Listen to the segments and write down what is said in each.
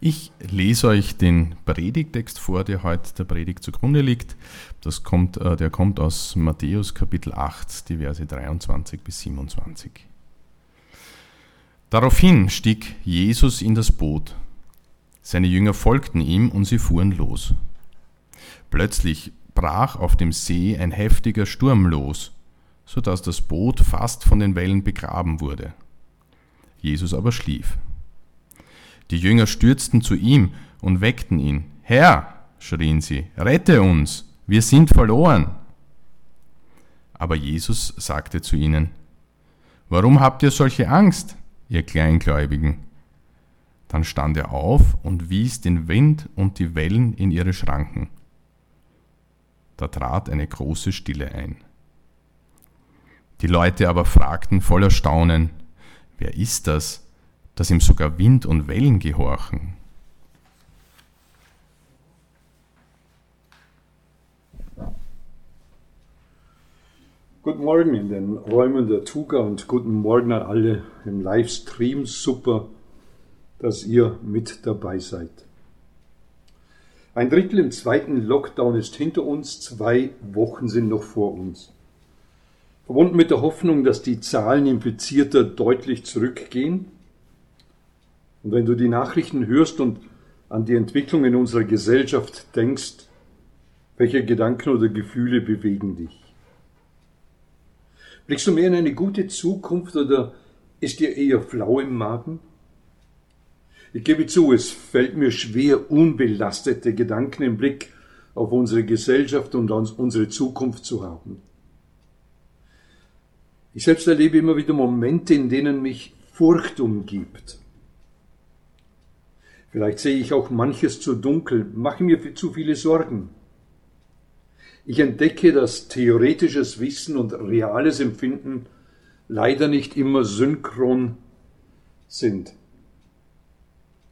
Ich lese euch den Predigtext vor, der heute der Predigt zugrunde liegt. Das kommt, äh, der kommt aus Matthäus Kapitel 8, die Verse 23 bis 27. Daraufhin stieg Jesus in das Boot. Seine Jünger folgten ihm und sie fuhren los. Plötzlich brach auf dem See ein heftiger Sturm los, so dass das Boot fast von den Wellen begraben wurde. Jesus aber schlief. Die Jünger stürzten zu ihm und weckten ihn. Herr, schrien sie, rette uns, wir sind verloren. Aber Jesus sagte zu ihnen, Warum habt ihr solche Angst, ihr Kleingläubigen? Dann stand er auf und wies den Wind und die Wellen in ihre Schranken. Da trat eine große Stille ein. Die Leute aber fragten voller Staunen, wer ist das, dass ihm sogar Wind und Wellen gehorchen. Guten Morgen in den Räumen der Tuga und guten Morgen an alle im Livestream. Super, dass ihr mit dabei seid. Ein Drittel im zweiten Lockdown ist hinter uns, zwei Wochen sind noch vor uns. Verbunden mit der Hoffnung, dass die Zahlen Infizierter deutlich zurückgehen, und wenn du die Nachrichten hörst und an die Entwicklung in unserer Gesellschaft denkst, welche Gedanken oder Gefühle bewegen dich? Blickst du mehr in eine gute Zukunft oder ist dir eher flau im Magen? Ich gebe zu, es fällt mir schwer, unbelastete Gedanken im Blick auf unsere Gesellschaft und unsere Zukunft zu haben. Ich selbst erlebe immer wieder Momente, in denen mich Furcht umgibt. Vielleicht sehe ich auch manches zu dunkel, mache mir zu viele Sorgen. Ich entdecke, dass theoretisches Wissen und reales Empfinden leider nicht immer synchron sind.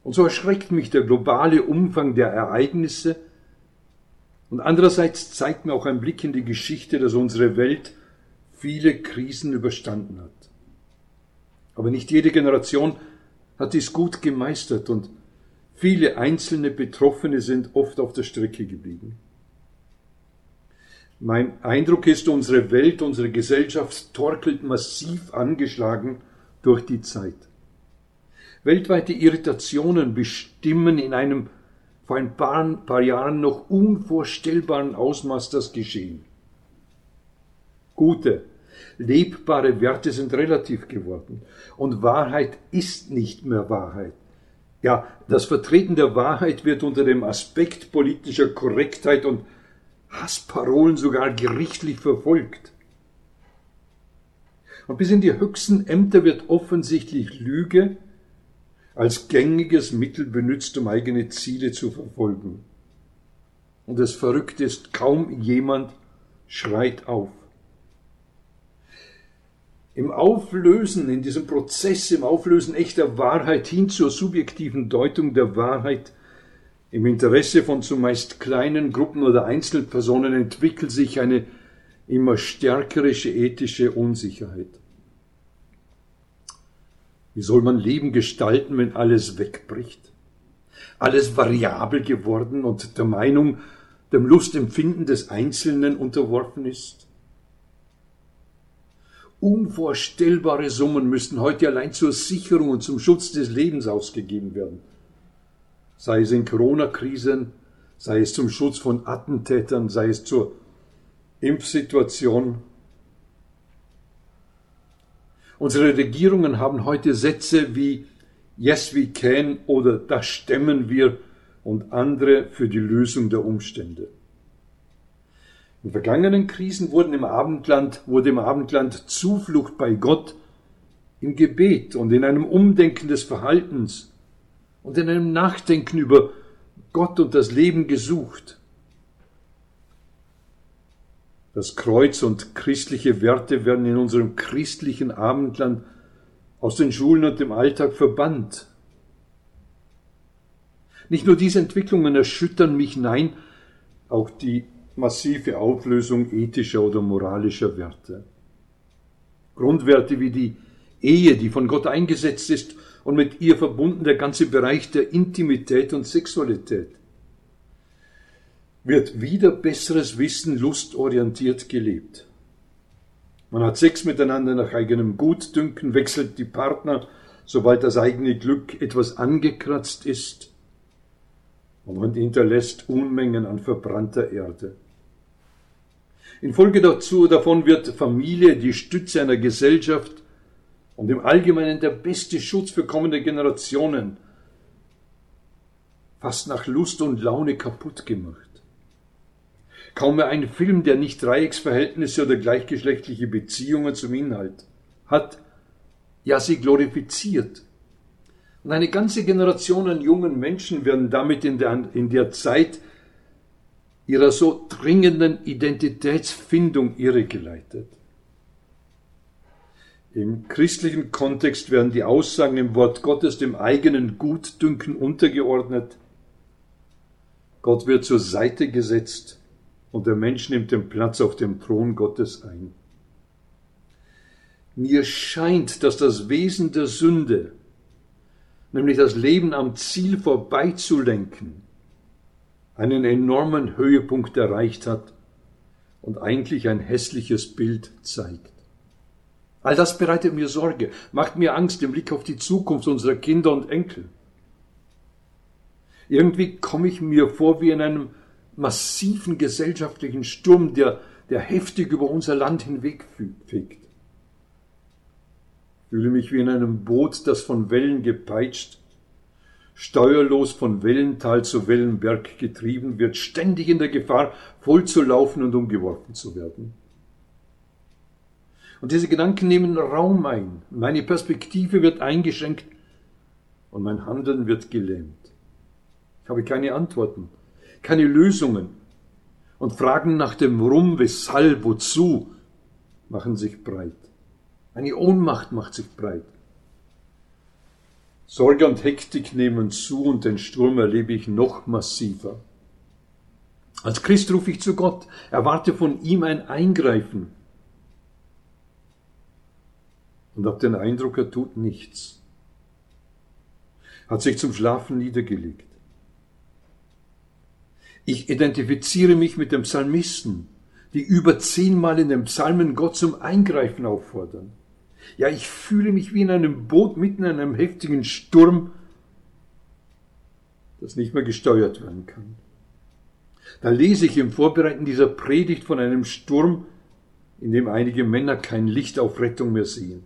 Und so erschreckt mich der globale Umfang der Ereignisse und andererseits zeigt mir auch ein Blick in die Geschichte, dass unsere Welt viele Krisen überstanden hat. Aber nicht jede Generation hat dies gut gemeistert und Viele einzelne Betroffene sind oft auf der Strecke geblieben. Mein Eindruck ist, unsere Welt, unsere Gesellschaft torkelt massiv angeschlagen durch die Zeit. Weltweite Irritationen bestimmen in einem vor ein paar, paar Jahren noch unvorstellbaren Ausmaß das Geschehen. Gute, lebbare Werte sind relativ geworden und Wahrheit ist nicht mehr Wahrheit. Ja, das Vertreten der Wahrheit wird unter dem Aspekt politischer Korrektheit und Hassparolen sogar gerichtlich verfolgt. Und bis in die höchsten Ämter wird offensichtlich Lüge als gängiges Mittel benutzt, um eigene Ziele zu verfolgen. Und das Verrückte ist, kaum jemand schreit auf im Auflösen, in diesem Prozess, im Auflösen echter Wahrheit hin zur subjektiven Deutung der Wahrheit, im Interesse von zumeist kleinen Gruppen oder Einzelpersonen entwickelt sich eine immer stärkere ethische Unsicherheit. Wie soll man Leben gestalten, wenn alles wegbricht? Alles variabel geworden und der Meinung, dem Lustempfinden des Einzelnen unterworfen ist? Unvorstellbare Summen müssten heute allein zur Sicherung und zum Schutz des Lebens ausgegeben werden. Sei es in Corona-Krisen, sei es zum Schutz von Attentätern, sei es zur Impfsituation. Unsere Regierungen haben heute Sätze wie Yes, we can oder Das stemmen wir und andere für die Lösung der Umstände. In vergangenen Krisen wurden im Abendland, wurde im Abendland Zuflucht bei Gott im Gebet und in einem Umdenken des Verhaltens und in einem Nachdenken über Gott und das Leben gesucht. Das Kreuz und christliche Werte werden in unserem christlichen Abendland aus den Schulen und dem Alltag verbannt. Nicht nur diese Entwicklungen erschüttern mich, nein, auch die massive Auflösung ethischer oder moralischer Werte. Grundwerte wie die Ehe, die von Gott eingesetzt ist und mit ihr verbunden der ganze Bereich der Intimität und Sexualität, wird wieder besseres Wissen lustorientiert gelebt. Man hat Sex miteinander nach eigenem Gutdünken, wechselt die Partner, sobald das eigene Glück etwas angekratzt ist, und man hinterlässt Unmengen an verbrannter Erde. Infolge dazu, davon wird Familie die Stütze einer Gesellschaft und im Allgemeinen der beste Schutz für kommende Generationen fast nach Lust und Laune kaputt gemacht. Kaum mehr ein Film, der nicht Dreiecksverhältnisse oder gleichgeschlechtliche Beziehungen zum Inhalt hat, ja sie glorifiziert. Und eine ganze Generation an jungen Menschen werden damit in der, in der Zeit ihrer so dringenden Identitätsfindung irregeleitet. Im christlichen Kontext werden die Aussagen im Wort Gottes dem eigenen Gutdünken untergeordnet. Gott wird zur Seite gesetzt und der Mensch nimmt den Platz auf dem Thron Gottes ein. Mir scheint, dass das Wesen der Sünde, nämlich das Leben am Ziel vorbeizulenken, einen enormen Höhepunkt erreicht hat und eigentlich ein hässliches Bild zeigt. All das bereitet mir Sorge, macht mir Angst im Blick auf die Zukunft unserer Kinder und Enkel. Irgendwie komme ich mir vor wie in einem massiven gesellschaftlichen Sturm, der, der heftig über unser Land hinwegfegt. Ich fühle mich wie in einem Boot, das von Wellen gepeitscht, steuerlos von Wellental zu Wellenberg getrieben wird, ständig in der Gefahr, voll zu laufen und umgeworfen zu werden. Und diese Gedanken nehmen Raum ein. Meine Perspektive wird eingeschränkt und mein Handeln wird gelähmt. Ich habe keine Antworten keine Lösungen. Und Fragen nach dem Warum, Weshalb, Wozu machen sich breit. Eine Ohnmacht macht sich breit. Sorge und Hektik nehmen zu und den Sturm erlebe ich noch massiver. Als Christ rufe ich zu Gott, erwarte von ihm ein Eingreifen und habe den Eindruck, er tut nichts. Hat sich zum Schlafen niedergelegt. Ich identifiziere mich mit dem Psalmisten, die über zehnmal in den Psalmen Gott zum Eingreifen auffordern. Ja, ich fühle mich wie in einem Boot mitten in einem heftigen Sturm, das nicht mehr gesteuert werden kann. Da lese ich im Vorbereiten dieser Predigt von einem Sturm, in dem einige Männer kein Licht auf Rettung mehr sehen.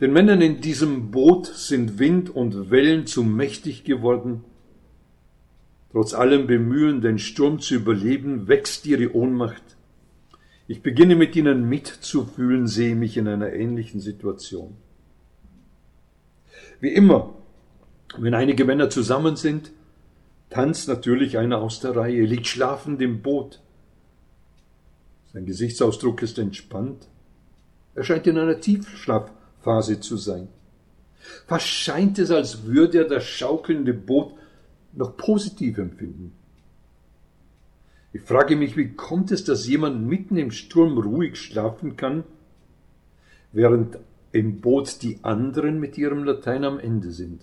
Den Männern in diesem Boot sind Wind und Wellen zu mächtig geworden, Trotz allem Bemühen, den Sturm zu überleben, wächst ihre Ohnmacht. Ich beginne mit ihnen mitzufühlen, sehe mich in einer ähnlichen Situation. Wie immer, wenn einige Männer zusammen sind, tanzt natürlich einer aus der Reihe, liegt schlafend im Boot. Sein Gesichtsausdruck ist entspannt. Er scheint in einer Tiefschlafphase zu sein. Fast scheint es, als würde er das schaukelnde Boot noch positiv empfinden. Ich frage mich, wie kommt es, dass jemand mitten im Sturm ruhig schlafen kann, während im Boot die anderen mit ihrem Latein am Ende sind.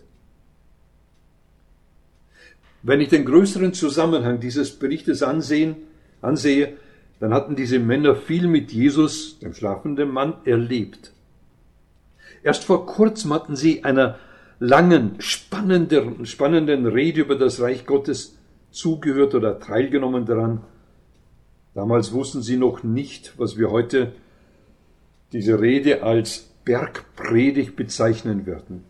Wenn ich den größeren Zusammenhang dieses Berichtes ansehen, ansehe, dann hatten diese Männer viel mit Jesus, dem schlafenden Mann, erlebt. Erst vor kurzem hatten sie einer langen, spannenden, spannenden Rede über das Reich Gottes zugehört oder teilgenommen daran. Damals wussten sie noch nicht, was wir heute diese Rede als Bergpredigt bezeichnen werden.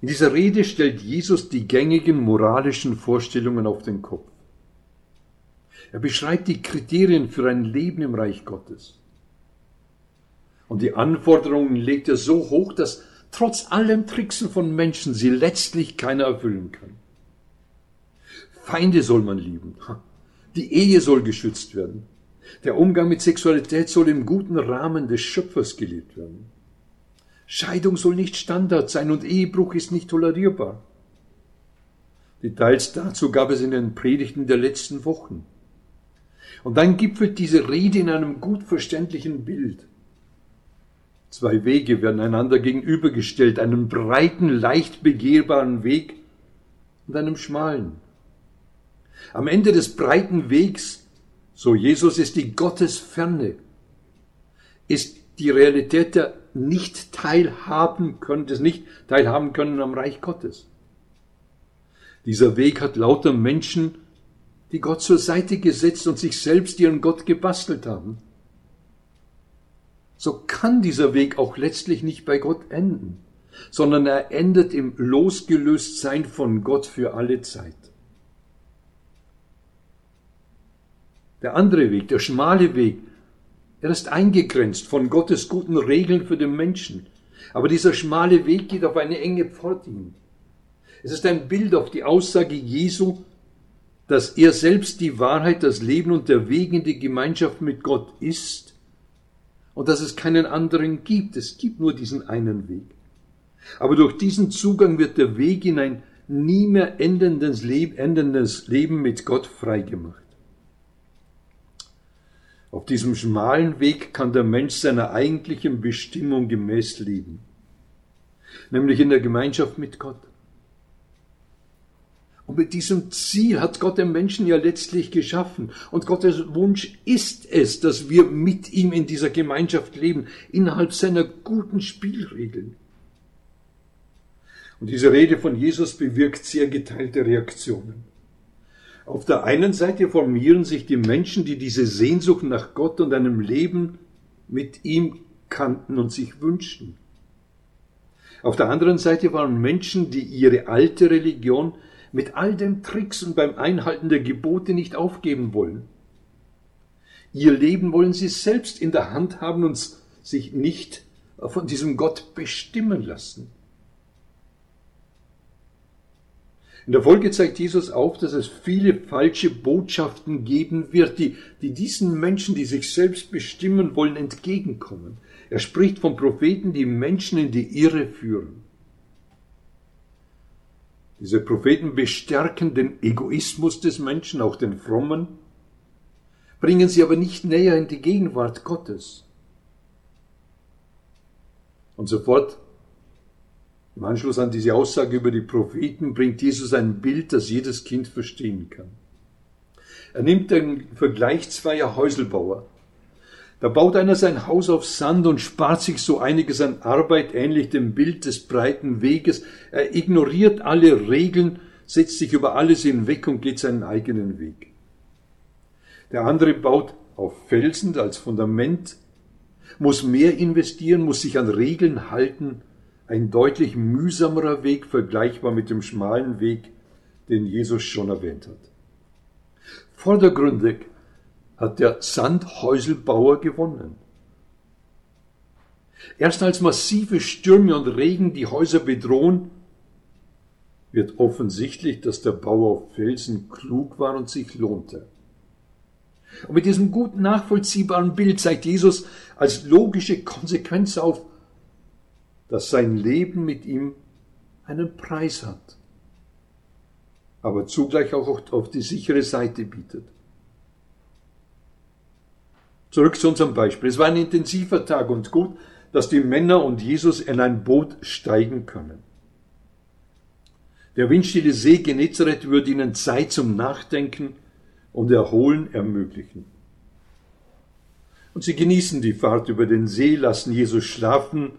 In dieser Rede stellt Jesus die gängigen moralischen Vorstellungen auf den Kopf. Er beschreibt die Kriterien für ein Leben im Reich Gottes. Und die Anforderungen legt er so hoch, dass trotz allem Tricksen von Menschen sie letztlich keiner erfüllen kann. Feinde soll man lieben. Die Ehe soll geschützt werden. Der Umgang mit Sexualität soll im guten Rahmen des Schöpfers gelebt werden. Scheidung soll nicht Standard sein und Ehebruch ist nicht tolerierbar. Details dazu gab es in den Predigten der letzten Wochen. Und dann gipfelt diese Rede in einem gut verständlichen Bild. Zwei Wege werden einander gegenübergestellt, einem breiten, leicht begehbaren Weg und einem schmalen. Am Ende des breiten Wegs, so Jesus, ist die Gottesferne, ist die Realität der nicht teilhaben können, des nicht teilhaben können am Reich Gottes. Dieser Weg hat lauter Menschen, die Gott zur Seite gesetzt und sich selbst ihren Gott gebastelt haben so kann dieser Weg auch letztlich nicht bei Gott enden, sondern er endet im Losgelöstsein von Gott für alle Zeit. Der andere Weg, der schmale Weg, er ist eingegrenzt von Gottes guten Regeln für den Menschen. Aber dieser schmale Weg geht auf eine enge Pforte hin. Es ist ein Bild auf die Aussage Jesu, dass er selbst die Wahrheit, das Leben und der Weg in die Gemeinschaft mit Gott ist und dass es keinen anderen gibt. Es gibt nur diesen einen Weg. Aber durch diesen Zugang wird der Weg in ein nie mehr endendes Leben, Leben mit Gott freigemacht. Auf diesem schmalen Weg kann der Mensch seiner eigentlichen Bestimmung gemäß leben, nämlich in der Gemeinschaft mit Gott. Und mit diesem Ziel hat Gott den Menschen ja letztlich geschaffen. Und Gottes Wunsch ist es, dass wir mit ihm in dieser Gemeinschaft leben, innerhalb seiner guten Spielregeln. Und diese Rede von Jesus bewirkt sehr geteilte Reaktionen. Auf der einen Seite formieren sich die Menschen, die diese Sehnsucht nach Gott und einem Leben mit ihm kannten und sich wünschten. Auf der anderen Seite waren Menschen, die ihre alte Religion mit all den Tricks und beim Einhalten der Gebote nicht aufgeben wollen. Ihr Leben wollen sie selbst in der Hand haben und sich nicht von diesem Gott bestimmen lassen. In der Folge zeigt Jesus auf, dass es viele falsche Botschaften geben wird, die, die diesen Menschen, die sich selbst bestimmen wollen, entgegenkommen. Er spricht von Propheten, die Menschen in die Irre führen. Diese Propheten bestärken den Egoismus des Menschen, auch den frommen, bringen sie aber nicht näher in die Gegenwart Gottes. Und sofort, im Anschluss an diese Aussage über die Propheten, bringt Jesus ein Bild, das jedes Kind verstehen kann. Er nimmt den Vergleich zweier Häuselbauer. Da baut einer sein Haus auf Sand und spart sich so einiges an Arbeit, ähnlich dem Bild des breiten Weges. Er ignoriert alle Regeln, setzt sich über alles hinweg und geht seinen eigenen Weg. Der andere baut auf Felsen als Fundament, muss mehr investieren, muss sich an Regeln halten, ein deutlich mühsamerer Weg, vergleichbar mit dem schmalen Weg, den Jesus schon erwähnt hat. Vordergründig hat der Sandhäuselbauer gewonnen. Erst als massive Stürme und Regen die Häuser bedrohen, wird offensichtlich, dass der Bauer auf Felsen klug war und sich lohnte. Und mit diesem gut nachvollziehbaren Bild zeigt Jesus als logische Konsequenz auf, dass sein Leben mit ihm einen Preis hat, aber zugleich auch auf die sichere Seite bietet. Zurück zu unserem Beispiel. Es war ein intensiver Tag und gut, dass die Männer und Jesus in ein Boot steigen können. Der windstille See Genezareth würde ihnen Zeit zum Nachdenken und Erholen ermöglichen. Und sie genießen die Fahrt über den See, lassen Jesus schlafen.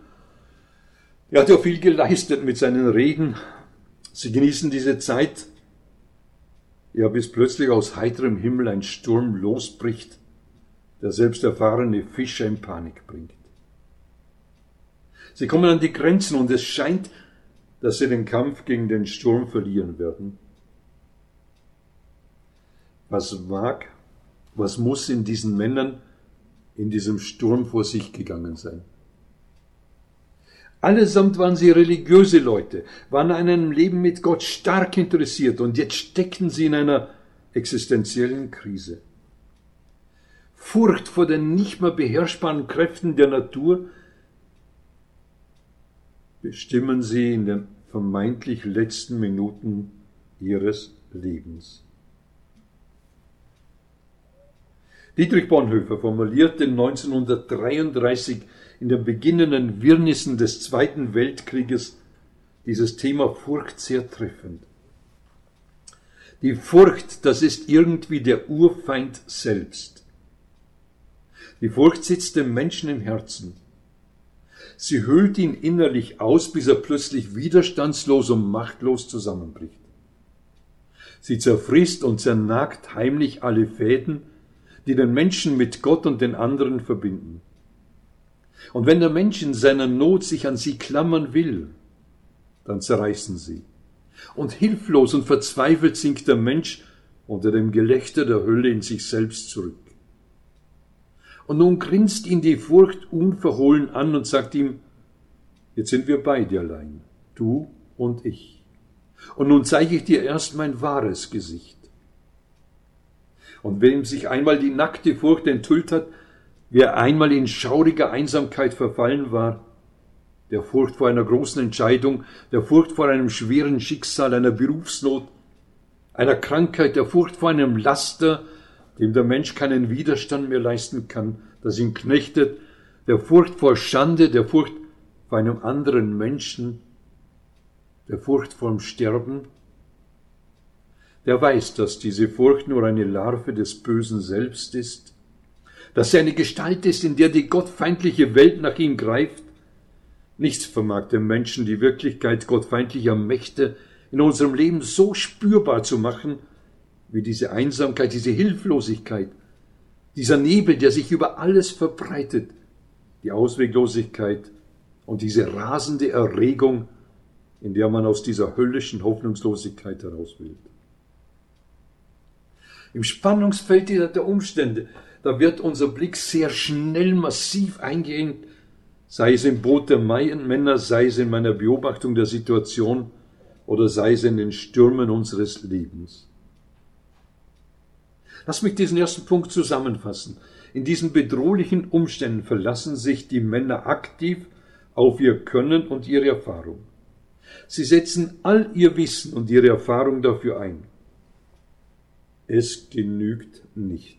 Er hat ja viel geleistet mit seinen Reden. Sie genießen diese Zeit, ja, bis plötzlich aus heiterem Himmel ein Sturm losbricht der selbst erfahrene Fischer in Panik bringt. Sie kommen an die Grenzen und es scheint, dass sie den Kampf gegen den Sturm verlieren werden. Was mag, was muss in diesen Männern in diesem Sturm vor sich gegangen sein? Allesamt waren sie religiöse Leute, waren an einem Leben mit Gott stark interessiert und jetzt steckten sie in einer existenziellen Krise. Furcht vor den nicht mehr beherrschbaren Kräften der Natur bestimmen sie in den vermeintlich letzten Minuten ihres Lebens. Dietrich Bonhoeffer formulierte 1933 in den beginnenden Wirrnissen des Zweiten Weltkrieges dieses Thema Furcht sehr treffend. Die Furcht, das ist irgendwie der Urfeind selbst. Die Furcht sitzt dem Menschen im Herzen. Sie hüllt ihn innerlich aus, bis er plötzlich widerstandslos und machtlos zusammenbricht. Sie zerfrisst und zernagt heimlich alle Fäden, die den Menschen mit Gott und den anderen verbinden. Und wenn der Mensch in seiner Not sich an sie klammern will, dann zerreißen sie. Und hilflos und verzweifelt sinkt der Mensch unter dem Gelächter der Hölle in sich selbst zurück. Und nun grinst ihn die Furcht unverhohlen an und sagt ihm, jetzt sind wir beide allein, du und ich. Und nun zeige ich dir erst mein wahres Gesicht. Und wem sich einmal die nackte Furcht enthüllt hat, wer einmal in schauriger Einsamkeit verfallen war, der Furcht vor einer großen Entscheidung, der Furcht vor einem schweren Schicksal, einer Berufsnot, einer Krankheit, der Furcht vor einem Laster, dem der Mensch keinen Widerstand mehr leisten kann, das ihn knechtet, der Furcht vor Schande, der Furcht vor einem anderen Menschen, der Furcht vorm Sterben, der weiß, dass diese Furcht nur eine Larve des Bösen selbst ist, dass sie eine Gestalt ist, in der die gottfeindliche Welt nach ihm greift. Nichts vermag dem Menschen die Wirklichkeit gottfeindlicher Mächte in unserem Leben so spürbar zu machen, wie diese Einsamkeit, diese Hilflosigkeit, dieser Nebel, der sich über alles verbreitet, die Ausweglosigkeit und diese rasende Erregung, in der man aus dieser höllischen Hoffnungslosigkeit heraus will. Im Spannungsfeld der Umstände, da wird unser Blick sehr schnell massiv eingehen, sei es im Boot der Männer, sei es in meiner Beobachtung der Situation oder sei es in den Stürmen unseres Lebens. Lass mich diesen ersten Punkt zusammenfassen. In diesen bedrohlichen Umständen verlassen sich die Männer aktiv auf ihr Können und ihre Erfahrung. Sie setzen all ihr Wissen und ihre Erfahrung dafür ein. Es genügt nicht.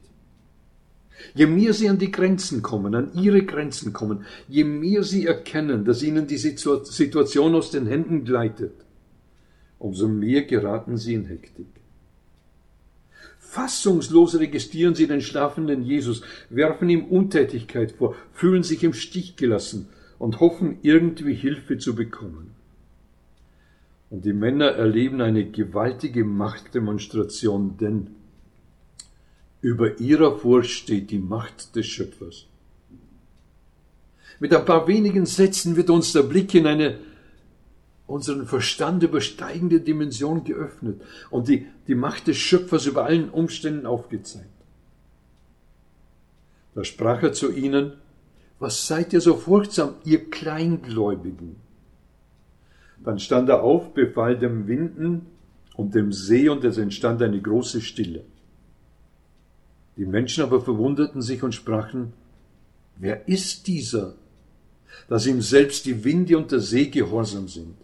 Je mehr sie an die Grenzen kommen, an ihre Grenzen kommen, je mehr sie erkennen, dass ihnen die Situation aus den Händen gleitet, umso mehr geraten sie in Hektik. Fassungslos registrieren sie den schlafenden Jesus, werfen ihm Untätigkeit vor, fühlen sich im Stich gelassen und hoffen irgendwie Hilfe zu bekommen. Und die Männer erleben eine gewaltige Machtdemonstration, denn über ihrer Furcht steht die Macht des Schöpfers. Mit ein paar wenigen Sätzen wird uns der Blick in eine unseren Verstand übersteigende Dimension geöffnet und die, die Macht des Schöpfers über allen Umständen aufgezeigt. Da sprach er zu ihnen, was seid ihr so furchtsam, ihr Kleingläubigen? Dann stand er auf, befahl dem Winden und dem See, und es entstand eine große Stille. Die Menschen aber verwunderten sich und sprachen, wer ist dieser, dass ihm selbst die Winde und der See gehorsam sind?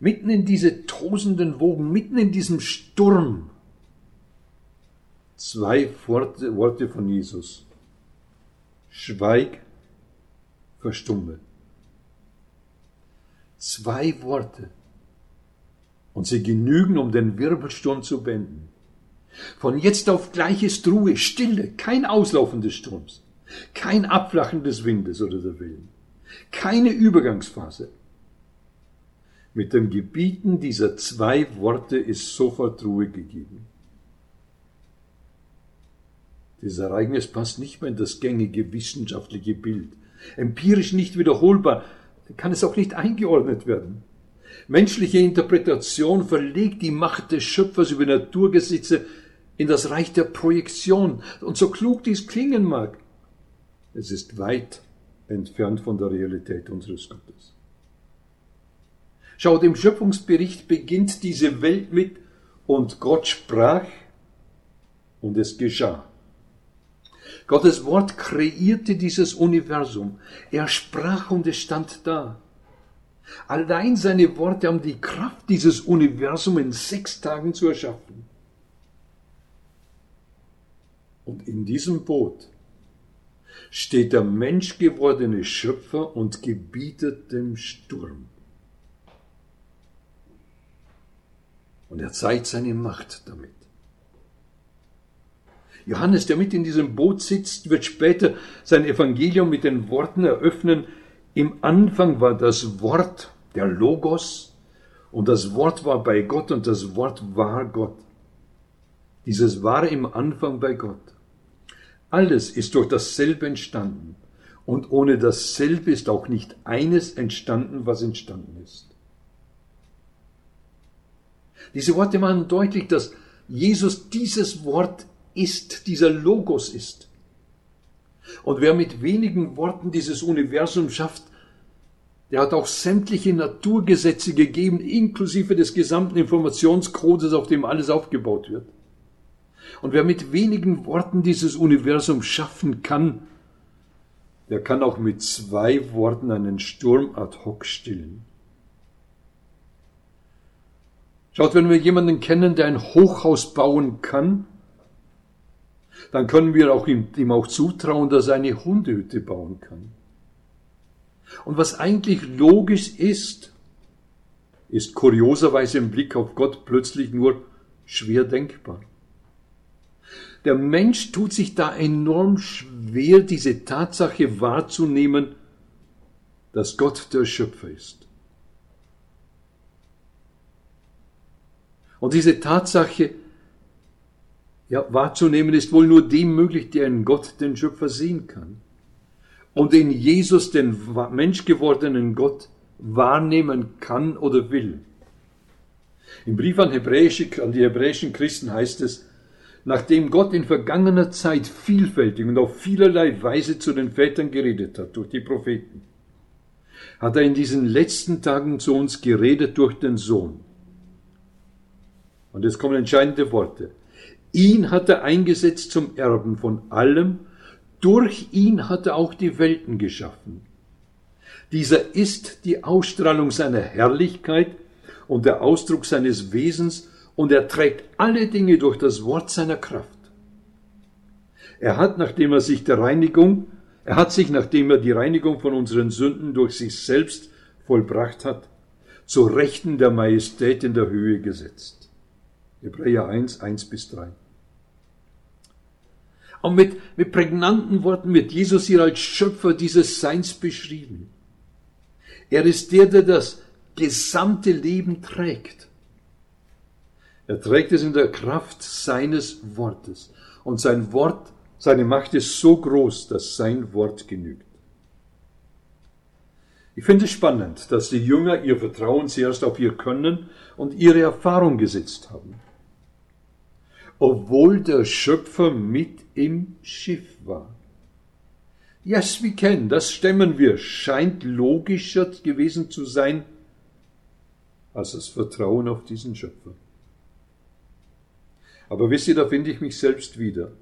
Mitten in diese tosenden Wogen, mitten in diesem Sturm, zwei Worte, von Jesus. Schweig, verstumme. Zwei Worte. Und sie genügen, um den Wirbelsturm zu beenden. Von jetzt auf gleich ist Ruhe, Stille, kein Auslaufen des Sturms, kein Abflachen des Windes oder der Wellen, keine Übergangsphase. Mit dem Gebieten dieser zwei Worte ist sofort Ruhe gegeben. Dieses Ereignis passt nicht mehr in das gängige wissenschaftliche Bild. Empirisch nicht wiederholbar, kann es auch nicht eingeordnet werden. Menschliche Interpretation verlegt die Macht des Schöpfers über Naturgesetze in das Reich der Projektion. Und so klug dies klingen mag, es ist weit entfernt von der Realität unseres Gottes. Schau, im Schöpfungsbericht beginnt diese Welt mit und Gott sprach und es geschah. Gottes Wort kreierte dieses Universum. Er sprach und es stand da. Allein seine Worte haben die Kraft, dieses Universum in sechs Tagen zu erschaffen. Und in diesem Boot steht der menschgewordene Schöpfer und gebietet dem Sturm. Und er zeigt seine Macht damit. Johannes, der mit in diesem Boot sitzt, wird später sein Evangelium mit den Worten eröffnen, im Anfang war das Wort, der Logos, und das Wort war bei Gott und das Wort war Gott. Dieses war im Anfang bei Gott. Alles ist durch dasselbe entstanden. Und ohne dasselbe ist auch nicht eines entstanden, was entstanden ist. Diese Worte machen deutlich, dass Jesus dieses Wort ist, dieser Logos ist. Und wer mit wenigen Worten dieses Universum schafft, der hat auch sämtliche Naturgesetze gegeben, inklusive des gesamten Informationscodes, auf dem alles aufgebaut wird. Und wer mit wenigen Worten dieses Universum schaffen kann, der kann auch mit zwei Worten einen Sturm ad hoc stillen. Schaut, wenn wir jemanden kennen, der ein Hochhaus bauen kann, dann können wir auch ihm, ihm auch zutrauen, dass er eine Hundehütte bauen kann. Und was eigentlich logisch ist, ist kurioserweise im Blick auf Gott plötzlich nur schwer denkbar. Der Mensch tut sich da enorm schwer, diese Tatsache wahrzunehmen, dass Gott der Schöpfer ist. Und diese Tatsache ja, wahrzunehmen ist wohl nur dem möglich, der in Gott den Schöpfer sehen kann. Und in Jesus den menschgewordenen Gott wahrnehmen kann oder will. Im Brief an, Hebräische, an die hebräischen Christen heißt es, nachdem Gott in vergangener Zeit vielfältig und auf vielerlei Weise zu den Vätern geredet hat, durch die Propheten, hat er in diesen letzten Tagen zu uns geredet durch den Sohn. Und jetzt kommen entscheidende Worte. Ihn hat er eingesetzt zum Erben von allem, durch ihn hat er auch die Welten geschaffen. Dieser ist die Ausstrahlung seiner Herrlichkeit und der Ausdruck seines Wesens und er trägt alle Dinge durch das Wort seiner Kraft. Er hat, nachdem er sich der Reinigung, er hat sich, nachdem er die Reinigung von unseren Sünden durch sich selbst vollbracht hat, zur Rechten der Majestät in der Höhe gesetzt. Hebräer 1, 1 bis 3. Und mit, mit prägnanten Worten wird Jesus hier als Schöpfer dieses Seins beschrieben. Er ist der, der das gesamte Leben trägt. Er trägt es in der Kraft seines Wortes. Und sein Wort, seine Macht ist so groß, dass sein Wort genügt. Ich finde es spannend, dass die Jünger ihr Vertrauen zuerst auf ihr Können und ihre Erfahrung gesetzt haben obwohl der Schöpfer mit im Schiff war. Yes, we can, das stemmen wir, scheint logischer gewesen zu sein als das Vertrauen auf diesen Schöpfer. Aber wisst ihr, da finde ich mich selbst wieder.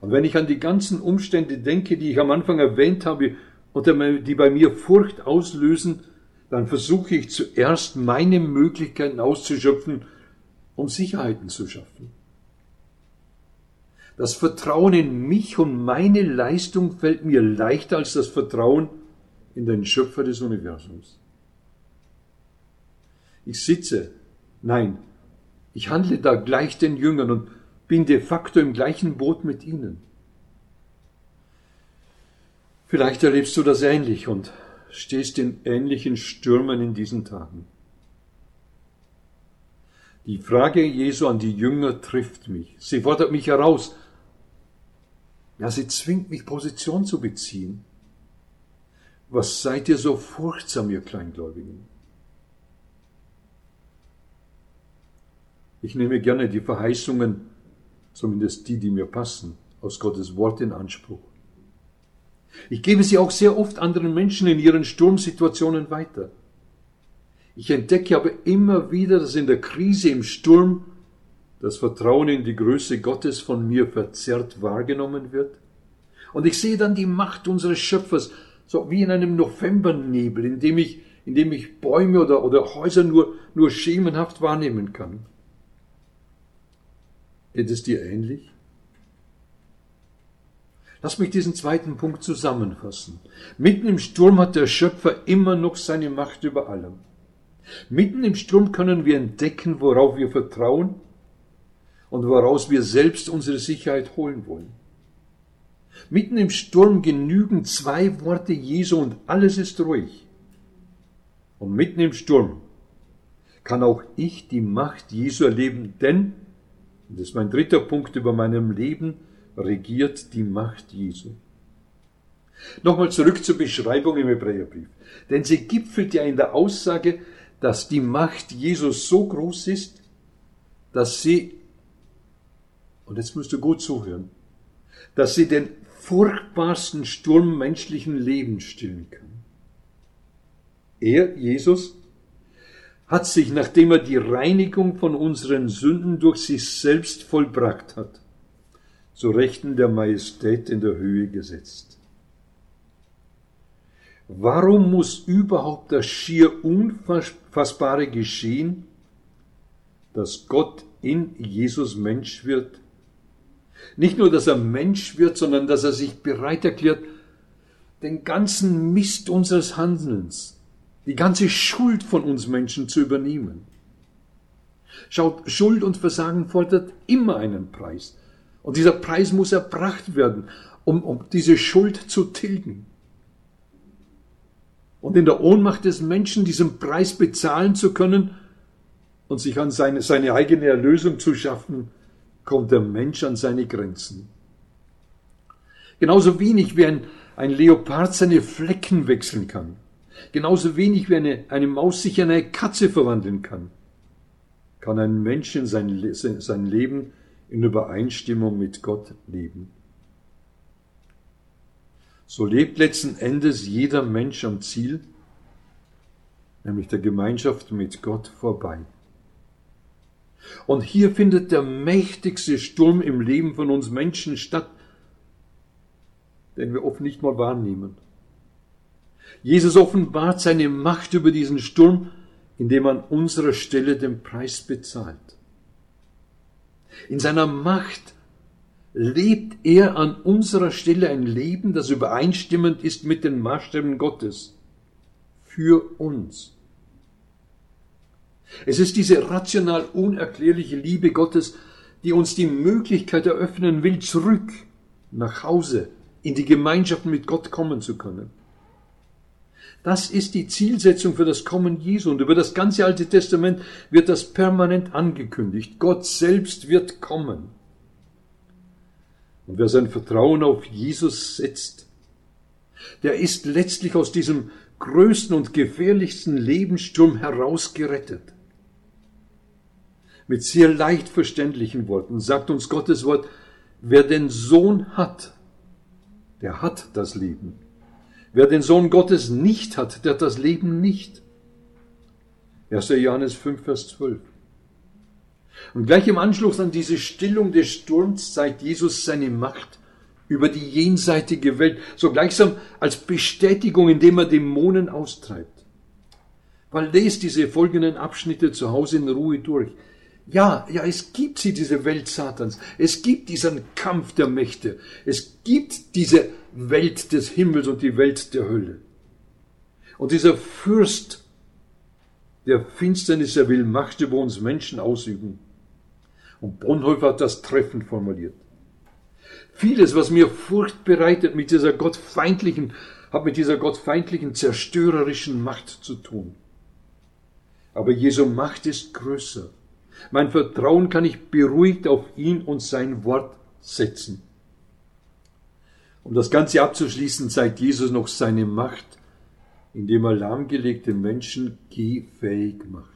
Und wenn ich an die ganzen Umstände denke, die ich am Anfang erwähnt habe und die bei mir Furcht auslösen, dann versuche ich zuerst meine Möglichkeiten auszuschöpfen um Sicherheiten zu schaffen. Das Vertrauen in mich und meine Leistung fällt mir leichter als das Vertrauen in den Schöpfer des Universums. Ich sitze, nein, ich handle da gleich den Jüngern und bin de facto im gleichen Boot mit ihnen. Vielleicht erlebst du das ähnlich und stehst in ähnlichen Stürmen in diesen Tagen. Die Frage Jesu an die Jünger trifft mich. Sie fordert mich heraus. Ja, sie zwingt mich, Position zu beziehen. Was seid ihr so furchtsam, ihr Kleingläubigen? Ich nehme gerne die Verheißungen, zumindest die, die mir passen, aus Gottes Wort in Anspruch. Ich gebe sie auch sehr oft anderen Menschen in ihren Sturmsituationen weiter. Ich entdecke aber immer wieder, dass in der Krise, im Sturm, das Vertrauen in die Größe Gottes von mir verzerrt wahrgenommen wird. Und ich sehe dann die Macht unseres Schöpfers, so wie in einem Novembernebel, in dem ich, in dem ich Bäume oder, oder Häuser nur, nur schemenhaft wahrnehmen kann. Geht es dir ähnlich? Lass mich diesen zweiten Punkt zusammenfassen. Mitten im Sturm hat der Schöpfer immer noch seine Macht über allem. Mitten im Sturm können wir entdecken, worauf wir vertrauen und woraus wir selbst unsere Sicherheit holen wollen. Mitten im Sturm genügen zwei Worte Jesu und alles ist ruhig. Und mitten im Sturm kann auch ich die Macht Jesu erleben, denn, das ist mein dritter Punkt über meinem Leben, regiert die Macht Jesu. Nochmal zurück zur Beschreibung im Hebräerbrief. Denn sie gipfelt ja in der Aussage, dass die Macht Jesus so groß ist, dass sie, und jetzt musst du gut zuhören, dass sie den furchtbarsten Sturm menschlichen Lebens stillen kann. Er, Jesus, hat sich, nachdem er die Reinigung von unseren Sünden durch sich selbst vollbracht hat, zu Rechten der Majestät in der Höhe gesetzt. Warum muss überhaupt das schier Unfassbare geschehen, dass Gott in Jesus Mensch wird? Nicht nur, dass er Mensch wird, sondern dass er sich bereit erklärt, den ganzen Mist unseres Handelns, die ganze Schuld von uns Menschen zu übernehmen. Schaut, Schuld und Versagen fordert immer einen Preis. Und dieser Preis muss erbracht werden, um, um diese Schuld zu tilgen. Und in der Ohnmacht des Menschen diesen Preis bezahlen zu können und sich an seine, seine eigene Erlösung zu schaffen, kommt der Mensch an seine Grenzen. Genauso wenig wie ein, ein Leopard seine Flecken wechseln kann. Genauso wenig wie eine, eine Maus sich in eine Katze verwandeln kann, kann ein Mensch in sein, sein Leben in Übereinstimmung mit Gott leben. So lebt letzten Endes jeder Mensch am Ziel, nämlich der Gemeinschaft mit Gott vorbei. Und hier findet der mächtigste Sturm im Leben von uns Menschen statt, den wir oft nicht mal wahrnehmen. Jesus offenbart seine Macht über diesen Sturm, indem er an unserer Stelle den Preis bezahlt. In seiner Macht lebt er an unserer Stelle ein Leben, das übereinstimmend ist mit den Maßstäben Gottes. Für uns. Es ist diese rational unerklärliche Liebe Gottes, die uns die Möglichkeit eröffnen will, zurück nach Hause in die Gemeinschaft mit Gott kommen zu können. Das ist die Zielsetzung für das Kommen Jesu. Und über das ganze Alte Testament wird das permanent angekündigt. Gott selbst wird kommen. Und wer sein Vertrauen auf Jesus setzt, der ist letztlich aus diesem größten und gefährlichsten Lebenssturm herausgerettet. Mit sehr leicht verständlichen Worten sagt uns Gottes Wort, wer den Sohn hat, der hat das Leben. Wer den Sohn Gottes nicht hat, der hat das Leben nicht. 1. Johannes 5, Vers 12. Und gleich im Anschluss an diese Stillung des Sturms zeigt Jesus seine Macht über die jenseitige Welt, so gleichsam als Bestätigung, indem er Dämonen austreibt. Weil lest diese folgenden Abschnitte zu Hause in Ruhe durch. Ja, ja, es gibt sie, diese Welt Satans. Es gibt diesen Kampf der Mächte. Es gibt diese Welt des Himmels und die Welt der Hölle. Und dieser Fürst der Finsternis, er will Macht über uns Menschen ausüben. Und Bonhoeffer hat das treffend formuliert. Vieles, was mir Furcht bereitet mit dieser gottfeindlichen, hat mit dieser gottfeindlichen, zerstörerischen Macht zu tun. Aber Jesu Macht ist größer. Mein Vertrauen kann ich beruhigt auf ihn und sein Wort setzen. Um das Ganze abzuschließen, zeigt Jesus noch seine Macht, indem er lahmgelegte Menschen gehfähig macht.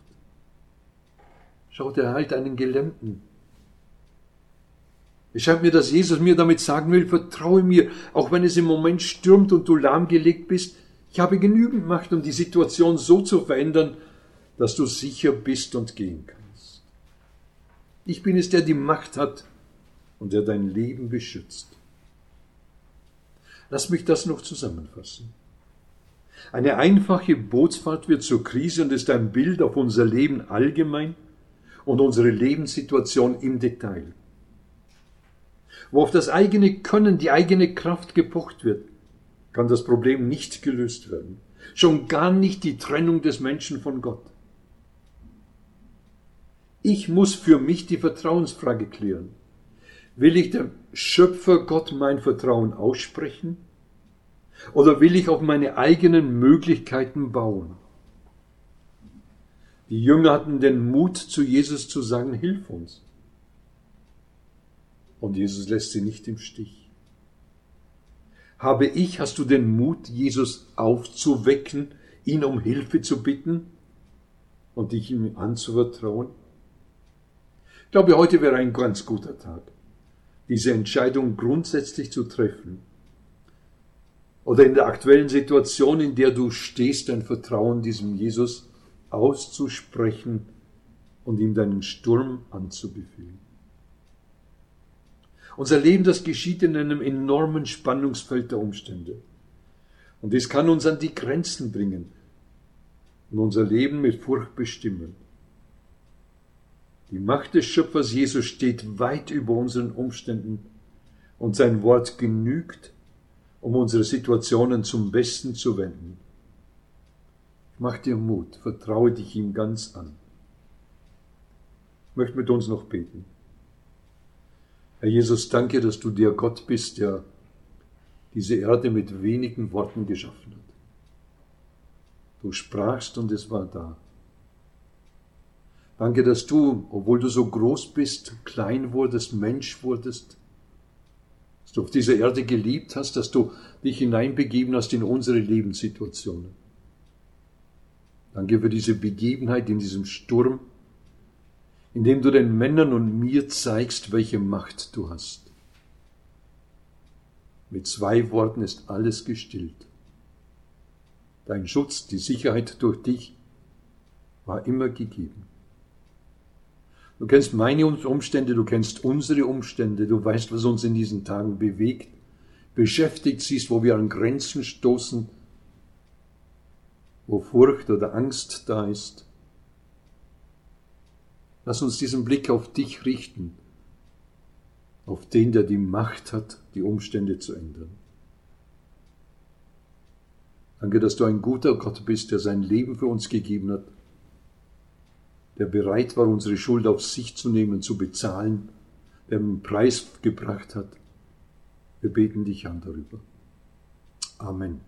Schaut, er heilt einen Gelähmten. Es scheint mir, dass Jesus mir damit sagen will, vertraue mir, auch wenn es im Moment stürmt und du lahmgelegt bist, ich habe genügend Macht, um die Situation so zu verändern, dass du sicher bist und gehen kannst. Ich bin es, der die Macht hat und der dein Leben beschützt. Lass mich das noch zusammenfassen. Eine einfache Bootsfahrt wird zur Krise und ist ein Bild auf unser Leben allgemein und unsere Lebenssituation im Detail. wo auf das eigene Können, die eigene Kraft gepocht wird, kann das Problem nicht gelöst werden. Schon gar nicht die Trennung des Menschen von Gott. Ich muss für mich die Vertrauensfrage klären. Will ich dem Schöpfer Gott mein Vertrauen aussprechen? Oder will ich auf meine eigenen Möglichkeiten bauen? Die Jünger hatten den Mut, zu Jesus zu sagen, hilf uns. Und Jesus lässt sie nicht im Stich. Habe ich, hast du den Mut, Jesus aufzuwecken, ihn um Hilfe zu bitten und dich ihm anzuvertrauen? Ich glaube, heute wäre ein ganz guter Tag, diese Entscheidung grundsätzlich zu treffen. Oder in der aktuellen Situation, in der du stehst, dein Vertrauen diesem Jesus auszusprechen und ihm deinen Sturm anzubefehlen. Unser Leben, das geschieht in einem enormen Spannungsfeld der Umstände. Und es kann uns an die Grenzen bringen und unser Leben mit Furcht bestimmen. Die Macht des Schöpfers Jesus steht weit über unseren Umständen und sein Wort genügt, um unsere Situationen zum Besten zu wenden. Mach dir Mut, vertraue dich ihm ganz an. Ich möchte mit uns noch beten. Herr Jesus, danke, dass du der Gott bist, der diese Erde mit wenigen Worten geschaffen hat. Du sprachst und es war da. Danke, dass du, obwohl du so groß bist, klein wurdest, Mensch wurdest, dass du auf dieser Erde geliebt hast, dass du dich hineinbegeben hast in unsere Lebenssituationen. Danke für diese Begebenheit in diesem Sturm, indem du den Männern und mir zeigst, welche Macht du hast. Mit zwei Worten ist alles gestillt. Dein Schutz, die Sicherheit durch dich war immer gegeben. Du kennst meine Umstände, du kennst unsere Umstände, du weißt, was uns in diesen Tagen bewegt, beschäftigt siehst, wo wir an Grenzen stoßen, wo Furcht oder Angst da ist. Lass uns diesen Blick auf dich richten, auf den, der die Macht hat, die Umstände zu ändern. Danke, dass du ein guter Gott bist, der sein Leben für uns gegeben hat, der bereit war, unsere Schuld auf sich zu nehmen, zu bezahlen, der einen Preis gebracht hat. Wir beten dich an darüber. Amen.